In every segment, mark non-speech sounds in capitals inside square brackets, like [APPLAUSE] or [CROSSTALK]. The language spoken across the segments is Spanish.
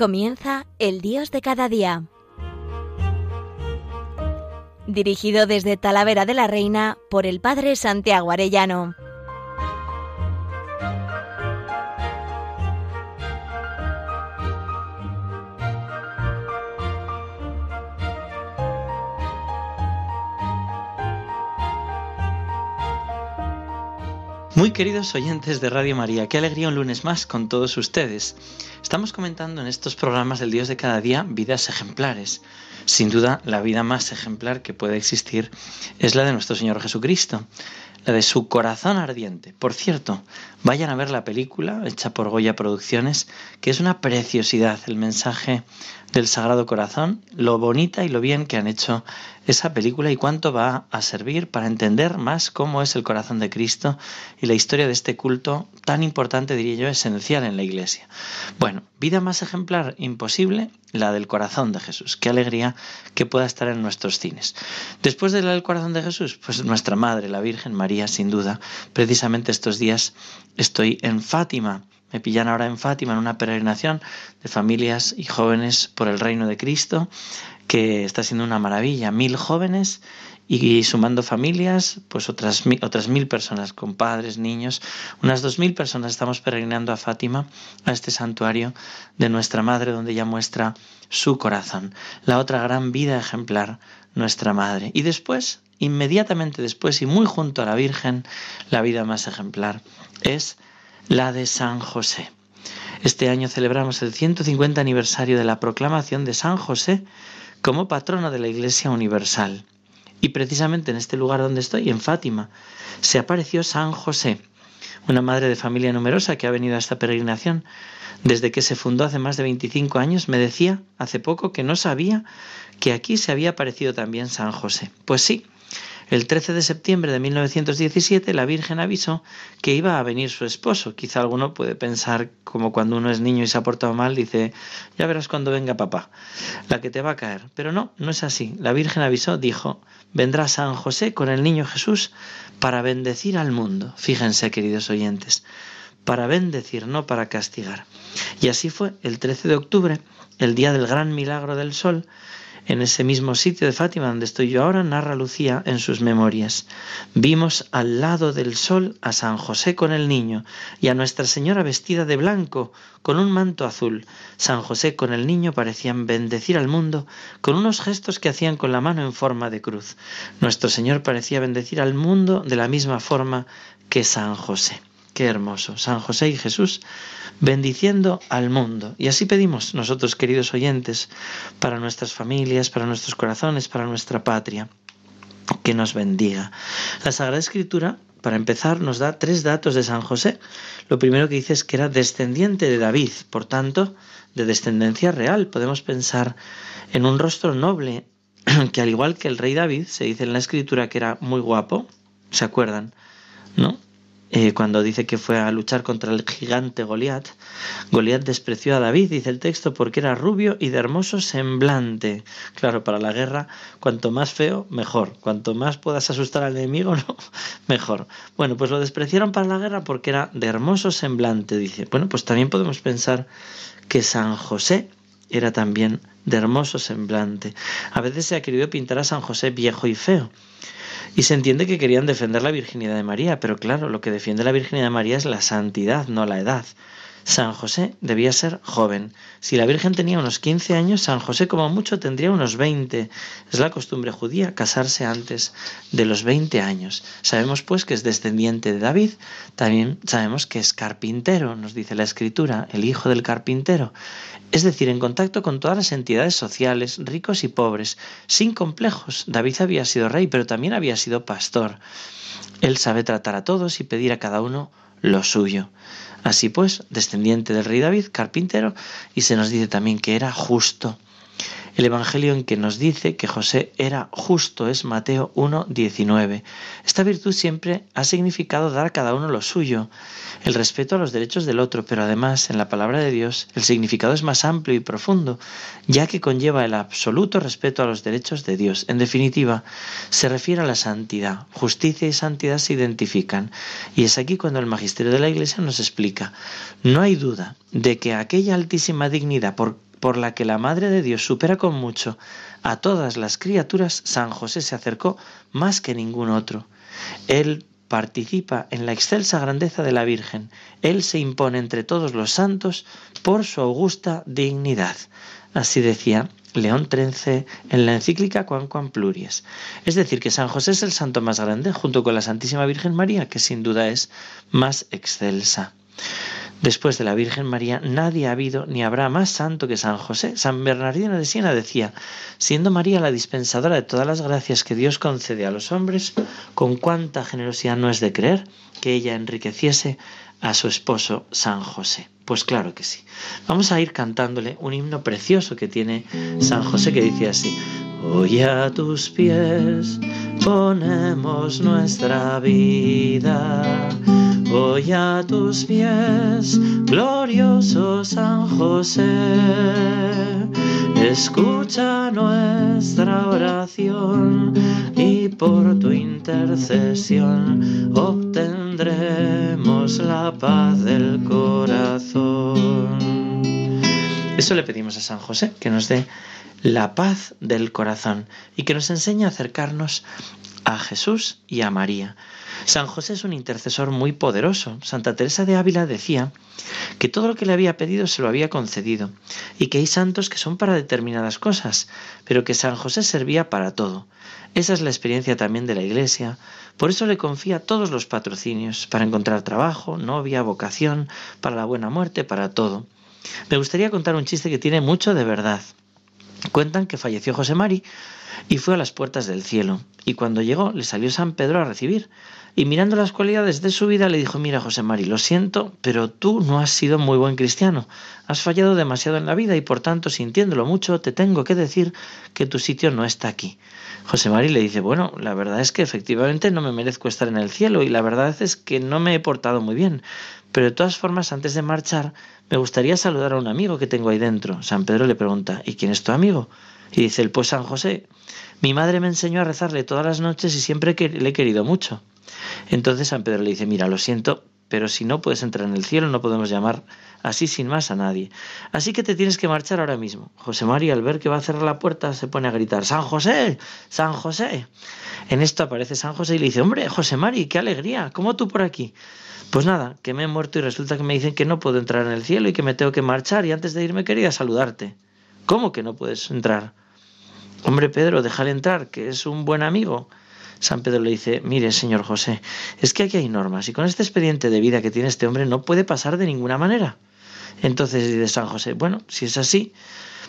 Comienza El Dios de cada día. Dirigido desde Talavera de la Reina por el Padre Santiago Arellano. Queridos oyentes de Radio María, qué alegría un lunes más con todos ustedes. Estamos comentando en estos programas del Dios de cada día vidas ejemplares. Sin duda, la vida más ejemplar que puede existir es la de nuestro Señor Jesucristo, la de su corazón ardiente. Por cierto, vayan a ver la película hecha por Goya Producciones, que es una preciosidad el mensaje del Sagrado Corazón, lo bonita y lo bien que han hecho esa película y cuánto va a servir para entender más cómo es el corazón de Cristo y la historia de este culto tan importante, diría yo, esencial en la Iglesia. Bueno, vida más ejemplar imposible, la del corazón de Jesús. Qué alegría que pueda estar en nuestros cines. Después de la del corazón de Jesús, pues nuestra Madre, la Virgen María, sin duda. Precisamente estos días estoy en Fátima me pillan ahora en Fátima en una peregrinación de familias y jóvenes por el reino de Cristo, que está siendo una maravilla. Mil jóvenes y sumando familias, pues otras, otras mil personas con padres, niños, unas dos mil personas estamos peregrinando a Fátima, a este santuario de nuestra Madre, donde ella muestra su corazón, la otra gran vida ejemplar, nuestra Madre. Y después, inmediatamente después y muy junto a la Virgen, la vida más ejemplar es la de San José. Este año celebramos el 150 aniversario de la proclamación de San José como patrono de la Iglesia Universal. Y precisamente en este lugar donde estoy, en Fátima, se apareció San José, una madre de familia numerosa que ha venido a esta peregrinación. Desde que se fundó hace más de 25 años, me decía hace poco que no sabía que aquí se había aparecido también San José. Pues sí, el 13 de septiembre de 1917 la Virgen avisó que iba a venir su esposo. Quizá alguno puede pensar como cuando uno es niño y se ha portado mal, dice, ya verás cuando venga papá, la que te va a caer. Pero no, no es así. La Virgen avisó, dijo, vendrá San José con el niño Jesús para bendecir al mundo. Fíjense, queridos oyentes, para bendecir, no para castigar. Y así fue el 13 de octubre, el día del gran milagro del sol, en ese mismo sitio de Fátima donde estoy yo ahora, narra Lucía en sus memorias. Vimos al lado del sol a San José con el niño y a Nuestra Señora vestida de blanco con un manto azul. San José con el niño parecían bendecir al mundo con unos gestos que hacían con la mano en forma de cruz. Nuestro Señor parecía bendecir al mundo de la misma forma que San José. Qué hermoso. San José y Jesús bendiciendo al mundo. Y así pedimos nosotros, queridos oyentes, para nuestras familias, para nuestros corazones, para nuestra patria, que nos bendiga. La Sagrada Escritura, para empezar, nos da tres datos de San José. Lo primero que dice es que era descendiente de David, por tanto, de descendencia real. Podemos pensar en un rostro noble, [CLEARS THROAT] que al igual que el rey David, se dice en la Escritura que era muy guapo, ¿se acuerdan? ¿No? Eh, cuando dice que fue a luchar contra el gigante Goliat, Goliat despreció a David, dice el texto, porque era rubio y de hermoso semblante. Claro, para la guerra, cuanto más feo, mejor. Cuanto más puedas asustar al enemigo, [LAUGHS] no, mejor. Bueno, pues lo despreciaron para la guerra porque era de hermoso semblante, dice. Bueno, pues también podemos pensar que San José era también de hermoso semblante. A veces se ha querido pintar a San José viejo y feo. Y se entiende que querían defender la virginidad de María, pero claro, lo que defiende la virginidad de María es la santidad, no la edad. San José debía ser joven. Si la Virgen tenía unos 15 años, San José como mucho tendría unos 20. Es la costumbre judía casarse antes de los 20 años. Sabemos pues que es descendiente de David, también sabemos que es carpintero, nos dice la escritura, el hijo del carpintero. Es decir, en contacto con todas las entidades sociales, ricos y pobres, sin complejos. David había sido rey, pero también había sido pastor. Él sabe tratar a todos y pedir a cada uno lo suyo. Así pues, descendiente del rey David, carpintero, y se nos dice también que era justo. El Evangelio en que nos dice que José era justo es Mateo 1.19. Esta virtud siempre ha significado dar a cada uno lo suyo, el respeto a los derechos del otro, pero además en la palabra de Dios el significado es más amplio y profundo, ya que conlleva el absoluto respeto a los derechos de Dios. En definitiva, se refiere a la santidad. Justicia y santidad se identifican. Y es aquí cuando el magisterio de la Iglesia nos explica, no hay duda de que aquella altísima dignidad por por la que la Madre de Dios supera con mucho a todas las criaturas, San José se acercó más que ningún otro. Él participa en la excelsa grandeza de la Virgen. Él se impone entre todos los santos por su augusta dignidad. Así decía León XIII en la encíclica Quam Pluries. Es decir, que San José es el santo más grande, junto con la Santísima Virgen María, que sin duda es más excelsa. Después de la Virgen María, nadie ha habido ni habrá más santo que San José. San Bernardino de Siena decía, siendo María la dispensadora de todas las gracias que Dios concede a los hombres, con cuánta generosidad no es de creer que ella enriqueciese a su esposo San José. Pues claro que sí. Vamos a ir cantándole un himno precioso que tiene San José que dice así, Hoy a tus pies ponemos nuestra vida Hoy a tus pies, glorioso San José, escucha nuestra oración y por tu intercesión obtendremos la paz del corazón. Eso le pedimos a San José, que nos dé la paz del corazón y que nos enseñe a acercarnos a Jesús y a María San José es un intercesor muy poderoso. Santa Teresa de Ávila decía que todo lo que le había pedido se lo había concedido y que hay santos que son para determinadas cosas, pero que San José servía para todo. Esa es la experiencia también de la Iglesia. Por eso le confía todos los patrocinios, para encontrar trabajo, novia, vocación, para la buena muerte, para todo. Me gustaría contar un chiste que tiene mucho de verdad. Cuentan que falleció José Mari y fue a las puertas del cielo, y cuando llegó le salió San Pedro a recibir, y mirando las cualidades de su vida le dijo, mira José Mari, lo siento, pero tú no has sido muy buen cristiano, has fallado demasiado en la vida y por tanto, sintiéndolo mucho, te tengo que decir que tu sitio no está aquí. José Mari le dice, bueno, la verdad es que efectivamente no me merezco estar en el cielo y la verdad es que no me he portado muy bien, pero de todas formas, antes de marchar, me gustaría saludar a un amigo que tengo ahí dentro. San Pedro le pregunta, ¿y quién es tu amigo? Y dice el pues San José. Mi madre me enseñó a rezarle todas las noches y siempre que le he querido mucho. Entonces San Pedro le dice, mira, lo siento, pero si no puedes entrar en el cielo no podemos llamar así sin más a nadie. Así que te tienes que marchar ahora mismo. José María, al ver que va a cerrar la puerta, se pone a gritar, San José, San José. En esto aparece San José y le dice, hombre, José María, qué alegría, ¿cómo tú por aquí? Pues nada, que me he muerto y resulta que me dicen que no puedo entrar en el cielo y que me tengo que marchar y antes de irme quería saludarte. ¿Cómo que no puedes entrar? Hombre Pedro, déjale entrar, que es un buen amigo. San Pedro le dice, mire, señor José, es que aquí hay normas y con este expediente de vida que tiene este hombre no puede pasar de ninguna manera. Entonces dice San José, bueno, si es así,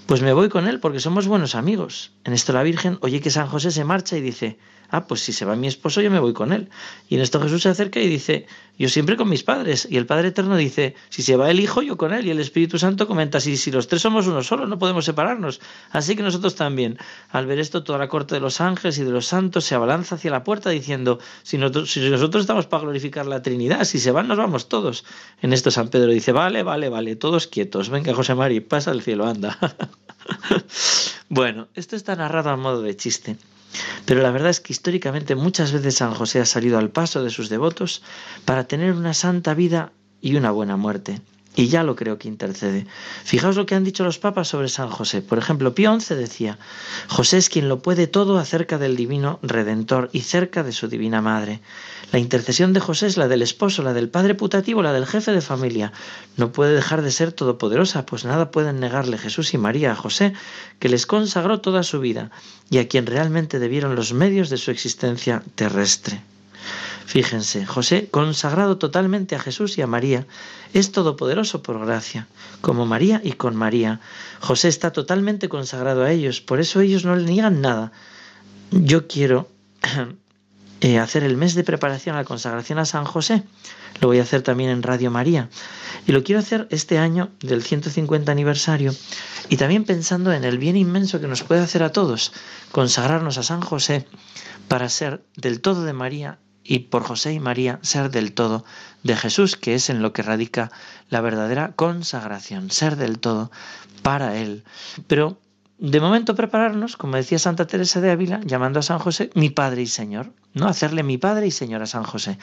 pues me voy con él porque somos buenos amigos. En esto la Virgen oye que San José se marcha y dice, ah, pues si se va mi esposo yo me voy con él. Y en esto Jesús se acerca y dice, yo siempre con mis padres. Y el Padre Eterno dice, si se va el Hijo, yo con él. Y el Espíritu Santo comenta, si, si los tres somos uno solo, no podemos separarnos. Así que nosotros también. Al ver esto, toda la corte de los ángeles y de los santos se abalanza hacia la puerta diciendo, si nosotros, estamos para glorificar la Trinidad, si se van, nos vamos todos. En esto San Pedro dice, vale, vale, vale, todos quietos. Venga, José Mari, pasa al cielo, anda. [LAUGHS] bueno, esto está narrado a modo de chiste. Pero la verdad es que históricamente muchas veces San José ha salido al paso de sus devotos para tener una santa vida y una buena muerte. Y ya lo creo que intercede. Fijaos lo que han dicho los papas sobre San José. Por ejemplo, Pío XI decía, José es quien lo puede todo acerca del divino Redentor y cerca de su divina Madre. La intercesión de José es la del esposo, la del padre putativo, la del jefe de familia. No puede dejar de ser todopoderosa, pues nada pueden negarle Jesús y María a José, que les consagró toda su vida y a quien realmente debieron los medios de su existencia terrestre. Fíjense, José, consagrado totalmente a Jesús y a María, es todopoderoso por gracia, como María y con María. José está totalmente consagrado a ellos, por eso ellos no le niegan nada. Yo quiero [CLEARS THROAT] eh, hacer el mes de preparación a la consagración a San José. Lo voy a hacer también en Radio María. Y lo quiero hacer este año del 150 aniversario y también pensando en el bien inmenso que nos puede hacer a todos consagrarnos a San José para ser del todo de María y por José y María ser del todo de Jesús, que es en lo que radica la verdadera consagración, ser del todo para Él. Pero de momento prepararnos, como decía Santa Teresa de Ávila, llamando a San José mi Padre y Señor. ¿No? Hacerle mi padre y señor a San José.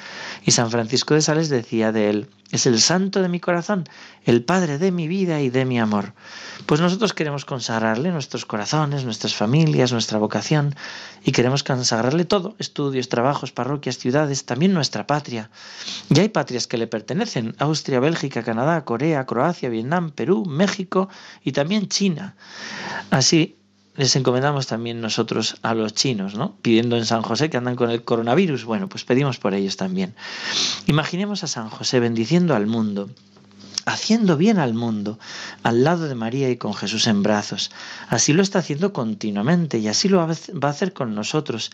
Y San Francisco de Sales decía de él, es el santo de mi corazón, el padre de mi vida y de mi amor. Pues nosotros queremos consagrarle nuestros corazones, nuestras familias, nuestra vocación, y queremos consagrarle todo, estudios, trabajos, parroquias, ciudades, también nuestra patria. Ya hay patrias que le pertenecen, Austria, Bélgica, Canadá, Corea, Croacia, Vietnam, Perú, México y también China. Así les encomendamos también nosotros a los chinos, ¿no? Pidiendo en San José que andan con el coronavirus. Bueno, pues pedimos por ellos también. Imaginemos a San José bendiciendo al mundo, haciendo bien al mundo, al lado de María y con Jesús en brazos. Así lo está haciendo continuamente y así lo va a hacer con nosotros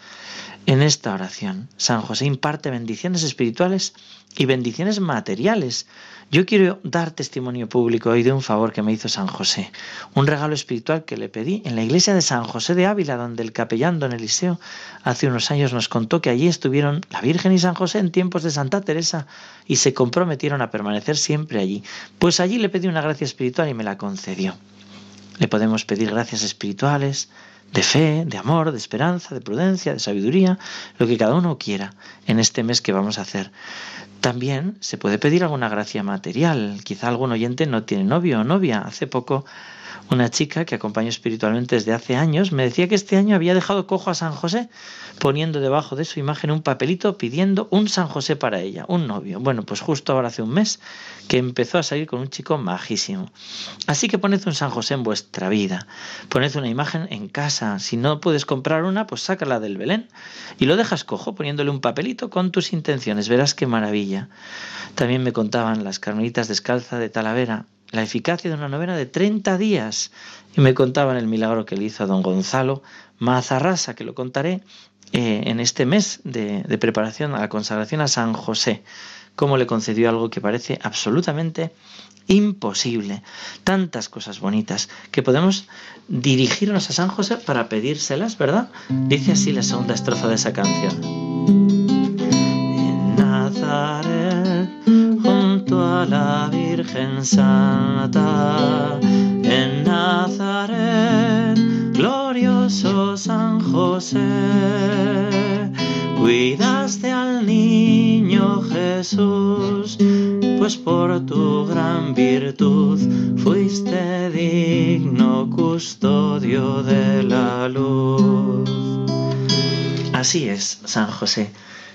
en esta oración. San José imparte bendiciones espirituales y bendiciones materiales yo quiero dar testimonio público hoy de un favor que me hizo San José, un regalo espiritual que le pedí en la iglesia de San José de Ávila, donde el capellán don Eliseo hace unos años nos contó que allí estuvieron la Virgen y San José en tiempos de Santa Teresa y se comprometieron a permanecer siempre allí. Pues allí le pedí una gracia espiritual y me la concedió. Le podemos pedir gracias espirituales, de fe, de amor, de esperanza, de prudencia, de sabiduría, lo que cada uno quiera en este mes que vamos a hacer. También se puede pedir alguna gracia material. Quizá algún oyente no tiene novio o novia. Hace poco una chica que acompaño espiritualmente desde hace años me decía que este año había dejado cojo a San José poniendo debajo de su imagen un papelito pidiendo un San José para ella, un novio. Bueno, pues justo ahora hace un mes que empezó a salir con un chico majísimo. Así que poned un San José en vuestra vida, poned una imagen en casa. Si no puedes comprar una, pues sácala del Belén y lo dejas cojo poniéndole un papelito con tus intenciones. Verás qué maravilla. También me contaban las carmelitas descalza de Talavera la eficacia de una novena de 30 días. Y me contaban el milagro que le hizo a don Gonzalo Mazarrasa, que lo contaré eh, en este mes de, de preparación a la consagración a San José, cómo le concedió algo que parece absolutamente imposible. Tantas cosas bonitas que podemos dirigirnos a San José para pedírselas, ¿verdad? Dice así la segunda estrofa de esa canción. En Nazaret, junto a la Virgen Santa, en Nazaret, glorioso San José, cuidaste al niño Jesús, pues por tu gran virtud fuiste digno custodio de la luz. Así es, San José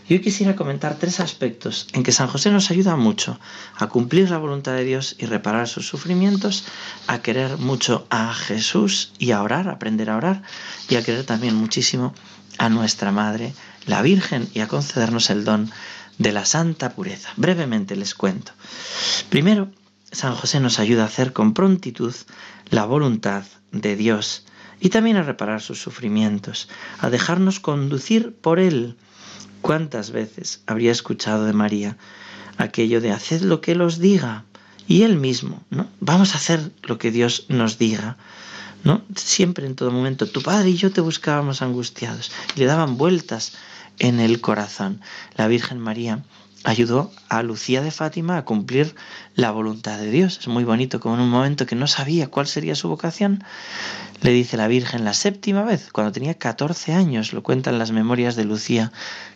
y hoy quisiera comentar tres aspectos en que San José nos ayuda mucho a cumplir la voluntad de Dios y reparar sus sufrimientos, a querer mucho a Jesús y a orar, aprender a orar y a querer también muchísimo a nuestra Madre, la Virgen, y a concedernos el don de la santa pureza. Brevemente les cuento. Primero, San José nos ayuda a hacer con prontitud la voluntad de Dios y también a reparar sus sufrimientos, a dejarnos conducir por Él ¿Cuántas veces habría escuchado de María aquello de haced lo que Él os diga? Y Él mismo, ¿no? Vamos a hacer lo que Dios nos diga. ¿no? Siempre en todo momento, tu padre y yo te buscábamos angustiados. Le daban vueltas en el corazón. La Virgen María ayudó a Lucía de Fátima a cumplir la voluntad de Dios. Es muy bonito como en un momento que no sabía cuál sería su vocación, le dice la Virgen la séptima vez, cuando tenía 14 años, lo cuentan las memorias de Lucía,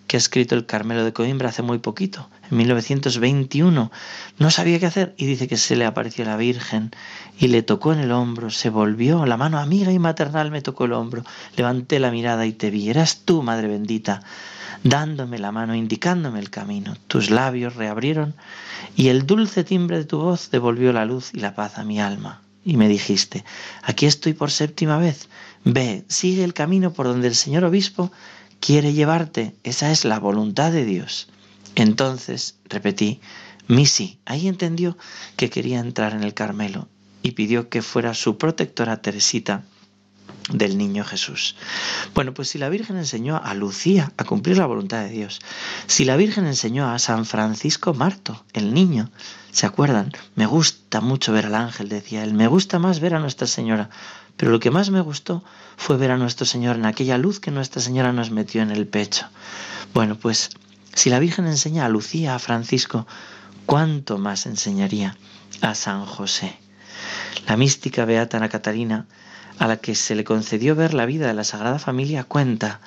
que ha escrito el Carmelo de Coimbra hace muy poquito, 1921. No sabía qué hacer y dice que se le apareció la Virgen y le tocó en el hombro, se volvió, la mano amiga y maternal me tocó el hombro, levanté la mirada y te vi, eras tú, Madre bendita dándome la mano, indicándome el camino. Tus labios reabrieron y el dulce timbre de tu voz devolvió la luz y la paz a mi alma. Y me dijiste, aquí estoy por séptima vez, ve, sigue el camino por donde el señor obispo quiere llevarte, esa es la voluntad de Dios. Entonces, repetí, Misi, ahí entendió que quería entrar en el Carmelo y pidió que fuera su protectora Teresita del niño Jesús. Bueno, pues si la Virgen enseñó a Lucía a cumplir la voluntad de Dios, si la Virgen enseñó a San Francisco Marto, el niño, ¿se acuerdan? Me gusta mucho ver al ángel, decía él, me gusta más ver a Nuestra Señora, pero lo que más me gustó fue ver a nuestro Señor en aquella luz que Nuestra Señora nos metió en el pecho. Bueno, pues si la Virgen enseña a Lucía, a Francisco, ¿cuánto más enseñaría a San José? La mística beata Ana Catarina a la que se le concedió ver la vida de la Sagrada Familia, cuenta,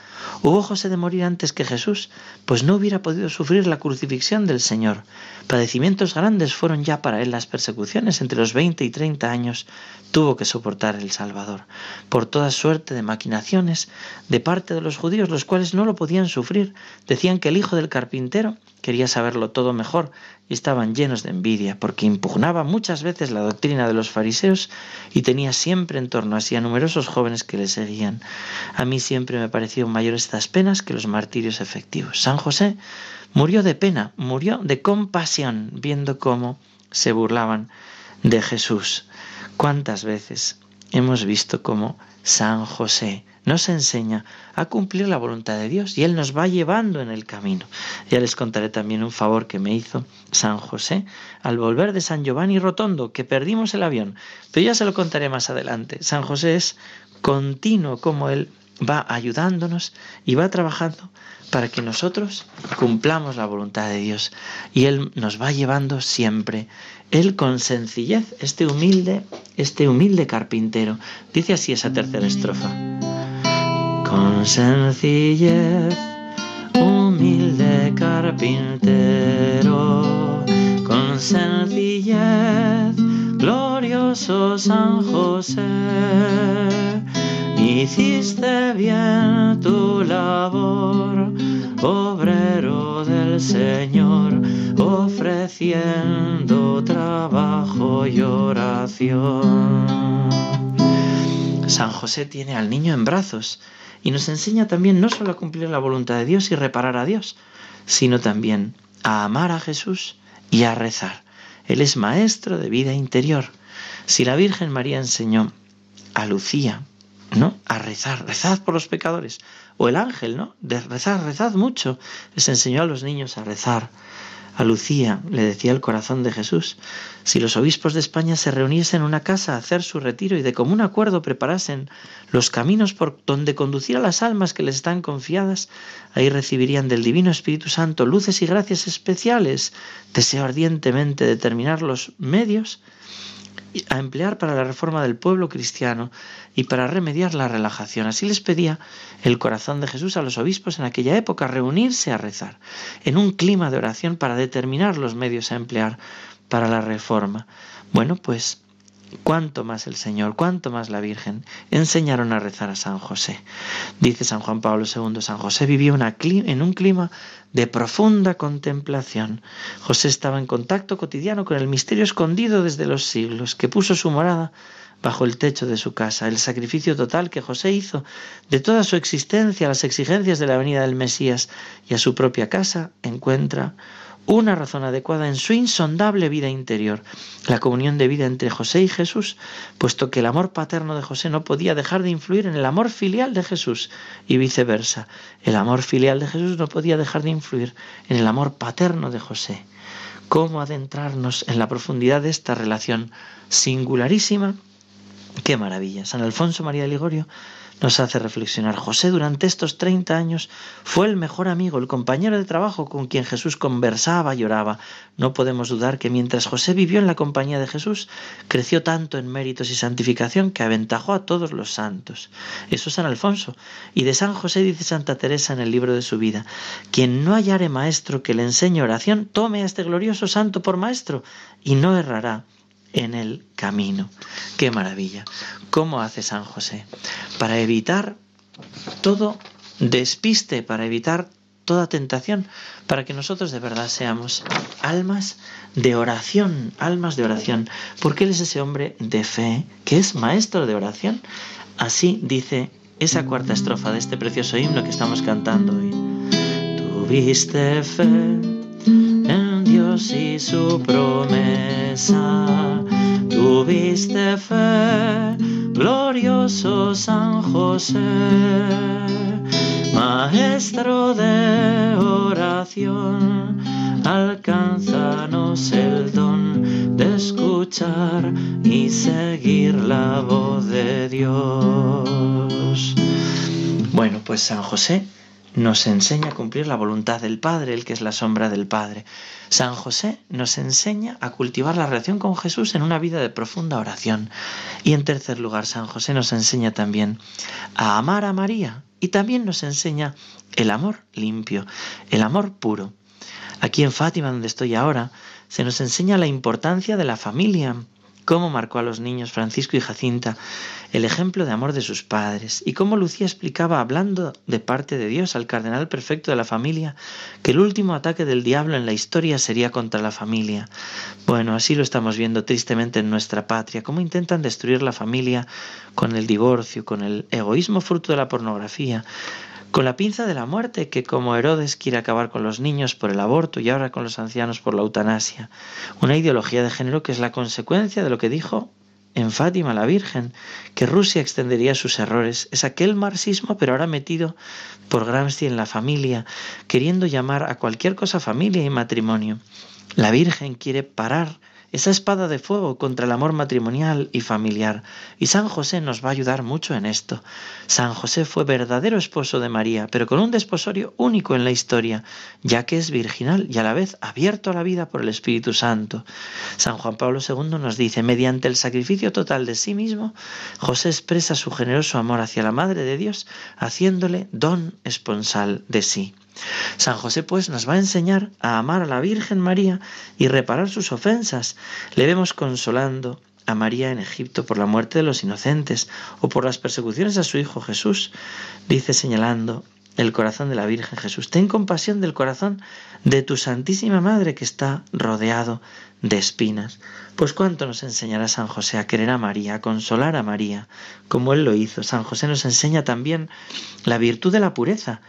hubo José de morir antes que Jesús, pues no hubiera podido sufrir la crucifixión del Señor. Padecimientos grandes fueron ya para él las persecuciones entre los 20 y 30 años tuvo que soportar el Salvador, por toda suerte de maquinaciones de parte de los judíos, los cuales no lo podían sufrir. Decían que el hijo del carpintero quería saberlo todo mejor y estaban llenos de envidia, porque impugnaba muchas veces la doctrina de los fariseos y tenía siempre en torno a sí a numerosos jóvenes que le seguían. A mí siempre me parecieron mayores estas penas que los martirios efectivos. San José murió de pena, murió de compasión, viendo cómo se burlaban de Jesús. ¿Cuántas veces hemos visto cómo San José nos enseña a cumplir la voluntad de Dios y Él nos va llevando en el camino. Ya les contaré también un favor que me hizo San José al volver de San Giovanni Rotondo, que perdimos el avión, pero ya se lo contaré más adelante. San José es continuo como Él va ayudándonos y va trabajando para que nosotros cumplamos la voluntad de Dios y Él nos va llevando siempre. Él con sencillez, este humilde, este humilde carpintero, dice así esa tercera estrofa. Con sencillez, humilde carpintero, con sencillez, glorioso San José, hiciste bien tu labor, obrero del Señor, ofreciendo trabajo y oración. San José tiene al niño en brazos y nos enseña también no solo a cumplir la voluntad de Dios y reparar a Dios, sino también a amar a Jesús y a rezar. Él es maestro de vida interior. Si la Virgen María enseñó a Lucía, ¿no? A rezar, rezad por los pecadores. O el ángel, ¿no? De rezar, rezad mucho. Les enseñó a los niños a rezar. A Lucía le decía el corazón de Jesús, si los obispos de España se reuniesen en una casa a hacer su retiro y de común acuerdo preparasen los caminos por donde conducir a las almas que les están confiadas, ahí recibirían del Divino Espíritu Santo luces y gracias especiales. Deseo ardientemente determinar los medios a emplear para la reforma del pueblo cristiano y para remediar la relajación. Así les pedía el corazón de Jesús a los obispos en aquella época reunirse a rezar en un clima de oración para determinar los medios a emplear para la reforma. Bueno, pues cuánto más el Señor, cuánto más la Virgen enseñaron a rezar a San José. Dice San Juan Pablo II, San José vivió en un clima de profunda contemplación. José estaba en contacto cotidiano con el misterio escondido desde los siglos, que puso su morada bajo el techo de su casa. El sacrificio total que José hizo de toda su existencia a las exigencias de la venida del Mesías y a su propia casa encuentra una razón adecuada en su insondable vida interior, la comunión de vida entre José y Jesús, puesto que el amor paterno de José no podía dejar de influir en el amor filial de Jesús y viceversa. El amor filial de Jesús no podía dejar de influir en el amor paterno de José. ¿Cómo adentrarnos en la profundidad de esta relación singularísima? ¡Qué maravilla! San Alfonso María de Ligorio nos hace reflexionar. José durante estos 30 años fue el mejor amigo, el compañero de trabajo con quien Jesús conversaba y oraba. No podemos dudar que mientras José vivió en la compañía de Jesús, creció tanto en méritos y santificación que aventajó a todos los santos. Eso es San Alfonso. Y de San José dice Santa Teresa en el libro de su vida, quien no hallare maestro que le enseñe oración, tome a este glorioso santo por maestro y no errará en el camino. Qué maravilla. ¿Cómo hace San José? Para evitar todo despiste, para evitar toda tentación, para que nosotros de verdad seamos almas de oración, almas de oración, porque Él es ese hombre de fe que es maestro de oración. Así dice esa cuarta estrofa de este precioso himno que estamos cantando hoy. Tuviste fe Y su promesa tuviste fe, glorioso San José, maestro de oración, alcánzanos el don de escuchar y seguir la voz de Dios. Bueno, pues San José nos enseña a cumplir la voluntad del Padre, el que es la sombra del Padre. San José nos enseña a cultivar la relación con Jesús en una vida de profunda oración. Y en tercer lugar, San José nos enseña también a amar a María y también nos enseña el amor limpio, el amor puro. Aquí en Fátima, donde estoy ahora, se nos enseña la importancia de la familia, cómo marcó a los niños Francisco y Jacinta el ejemplo de amor de sus padres y cómo Lucía explicaba, hablando de parte de Dios al cardenal perfecto de la familia, que el último ataque del diablo en la historia sería contra la familia. Bueno, así lo estamos viendo tristemente en nuestra patria, cómo intentan destruir la familia con el divorcio, con el egoísmo fruto de la pornografía, con la pinza de la muerte, que como Herodes quiere acabar con los niños por el aborto y ahora con los ancianos por la eutanasia. Una ideología de género que es la consecuencia de lo que dijo en Fátima la Virgen, que Rusia extendería sus errores. Es aquel marxismo, pero ahora metido por Gramsci en la familia, queriendo llamar a cualquier cosa familia y matrimonio. La Virgen quiere parar esa espada de fuego contra el amor matrimonial y familiar. Y San José nos va a ayudar mucho en esto. San José fue verdadero esposo de María, pero con un desposorio único en la historia, ya que es virginal y a la vez abierto a la vida por el Espíritu Santo. San Juan Pablo II nos dice, mediante el sacrificio total de sí mismo, José expresa su generoso amor hacia la Madre de Dios, haciéndole don esponsal de sí. San José pues nos va a enseñar a amar a la Virgen María y reparar sus ofensas. Le vemos consolando a María en Egipto por la muerte de los inocentes o por las persecuciones a su Hijo Jesús. Dice señalando el corazón de la Virgen Jesús. Ten compasión del corazón de tu Santísima Madre que está rodeado de espinas. Pues cuánto nos enseñará San José a querer a María, a consolar a María, como él lo hizo. San José nos enseña también la virtud de la pureza.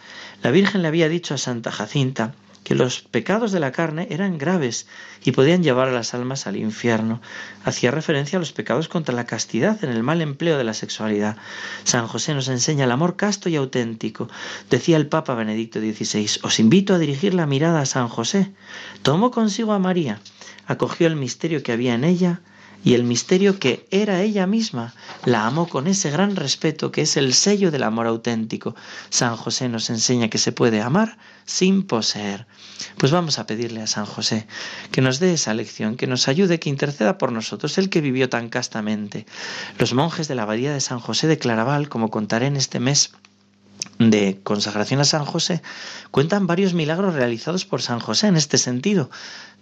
La Virgen le había dicho a Santa Jacinta que los pecados de la carne eran graves y podían llevar a las almas al infierno. Hacía referencia a los pecados contra la castidad en el mal empleo de la sexualidad. San José nos enseña el amor casto y auténtico. Decía el Papa Benedicto XVI, os invito a dirigir la mirada a San José. Tomó consigo a María, acogió el misterio que había en ella, y el misterio que era ella misma. La amó con ese gran respeto que es el sello del amor auténtico. San José nos enseña que se puede amar sin poseer. Pues vamos a pedirle a San José que nos dé esa lección, que nos ayude, que interceda por nosotros, el que vivió tan castamente. Los monjes de la abadía de San José de Claraval, como contaré en este mes, de consagración a San José cuentan varios milagros realizados por San José en este sentido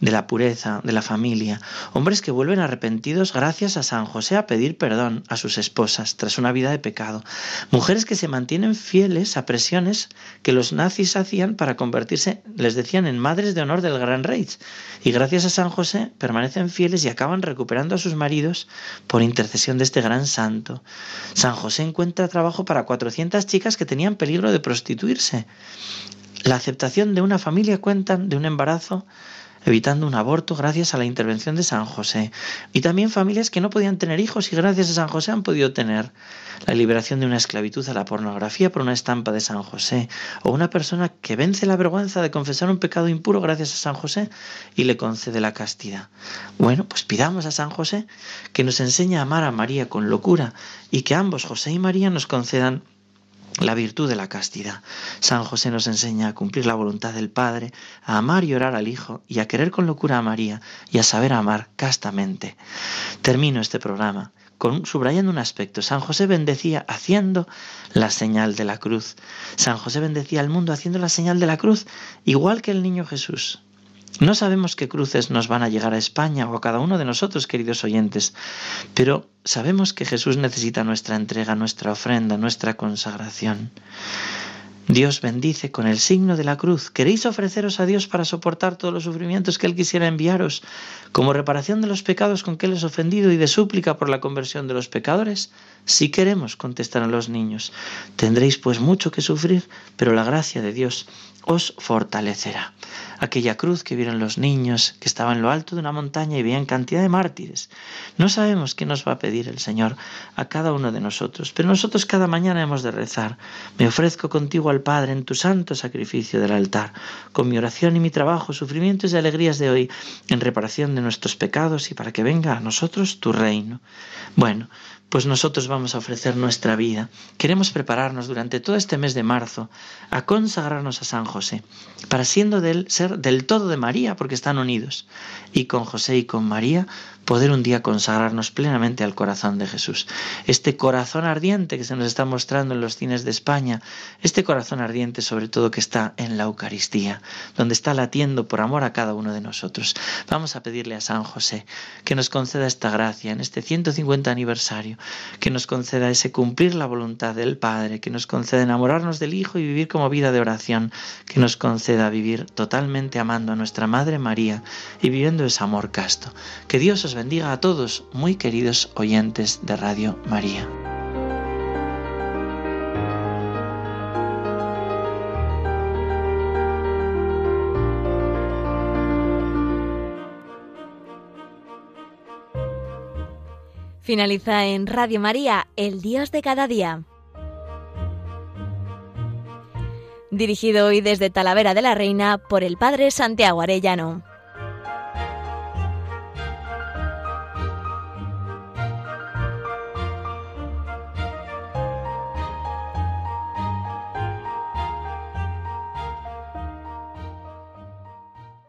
de la pureza, de la familia, hombres que vuelven arrepentidos gracias a San José a pedir perdón a sus esposas tras una vida de pecado, mujeres que se mantienen fieles a presiones que los nazis hacían para convertirse, les decían, en madres de honor del Gran Reich, y gracias a San José permanecen fieles y acaban recuperando a sus maridos por intercesión de este gran santo. San José encuentra trabajo para 400 chicas que tenían peligro de prostituirse. La aceptación de una familia cuentan de un embarazo evitando un aborto gracias a la intervención de San José. Y también familias que no podían tener hijos y gracias a San José han podido tener la liberación de una esclavitud a la pornografía por una estampa de San José. O una persona que vence la vergüenza de confesar un pecado impuro gracias a San José y le concede la castidad. Bueno, pues pidamos a San José que nos enseñe a amar a María con locura y que ambos, José y María, nos concedan la virtud de la castidad. San José nos enseña a cumplir la voluntad del Padre, a amar y orar al Hijo y a querer con locura a María y a saber amar castamente. Termino este programa con, subrayando un aspecto. San José bendecía haciendo la señal de la cruz. San José bendecía al mundo haciendo la señal de la cruz, igual que el niño Jesús. No sabemos qué cruces nos van a llegar a España o a cada uno de nosotros, queridos oyentes, pero sabemos que Jesús necesita nuestra entrega, nuestra ofrenda, nuestra consagración. Dios bendice con el signo de la cruz. ¿Queréis ofreceros a Dios para soportar todos los sufrimientos que Él quisiera enviaros como reparación de los pecados con que Él es ofendido y de súplica por la conversión de los pecadores? Si queremos, contestar a los niños. Tendréis pues mucho que sufrir, pero la gracia de Dios os fortalecerá aquella cruz que vieron los niños que estaba en lo alto de una montaña y veían cantidad de mártires. No sabemos qué nos va a pedir el Señor a cada uno de nosotros, pero nosotros cada mañana hemos de rezar. Me ofrezco contigo al Padre en tu santo sacrificio del altar, con mi oración y mi trabajo, sufrimientos y alegrías de hoy, en reparación de nuestros pecados y para que venga a nosotros tu reino. Bueno, pues nosotros vamos a ofrecer nuestra vida. Queremos prepararnos durante todo este mes de marzo a consagrarnos a San para siendo de él ser del todo de María, porque están unidos, y con José y con María poder un día consagrarnos plenamente al corazón de Jesús. Este corazón ardiente que se nos está mostrando en los cines de España, este corazón ardiente sobre todo que está en la Eucaristía, donde está latiendo por amor a cada uno de nosotros. Vamos a pedirle a San José que nos conceda esta gracia en este 150 aniversario, que nos conceda ese cumplir la voluntad del Padre, que nos conceda enamorarnos del Hijo y vivir como vida de oración, que nos conceda vivir totalmente amando a nuestra Madre María y viviendo ese amor casto. Que Dios bendiga a todos, muy queridos oyentes de Radio María. Finaliza en Radio María, El Dios de cada día. Dirigido hoy desde Talavera de la Reina por el Padre Santiago Arellano.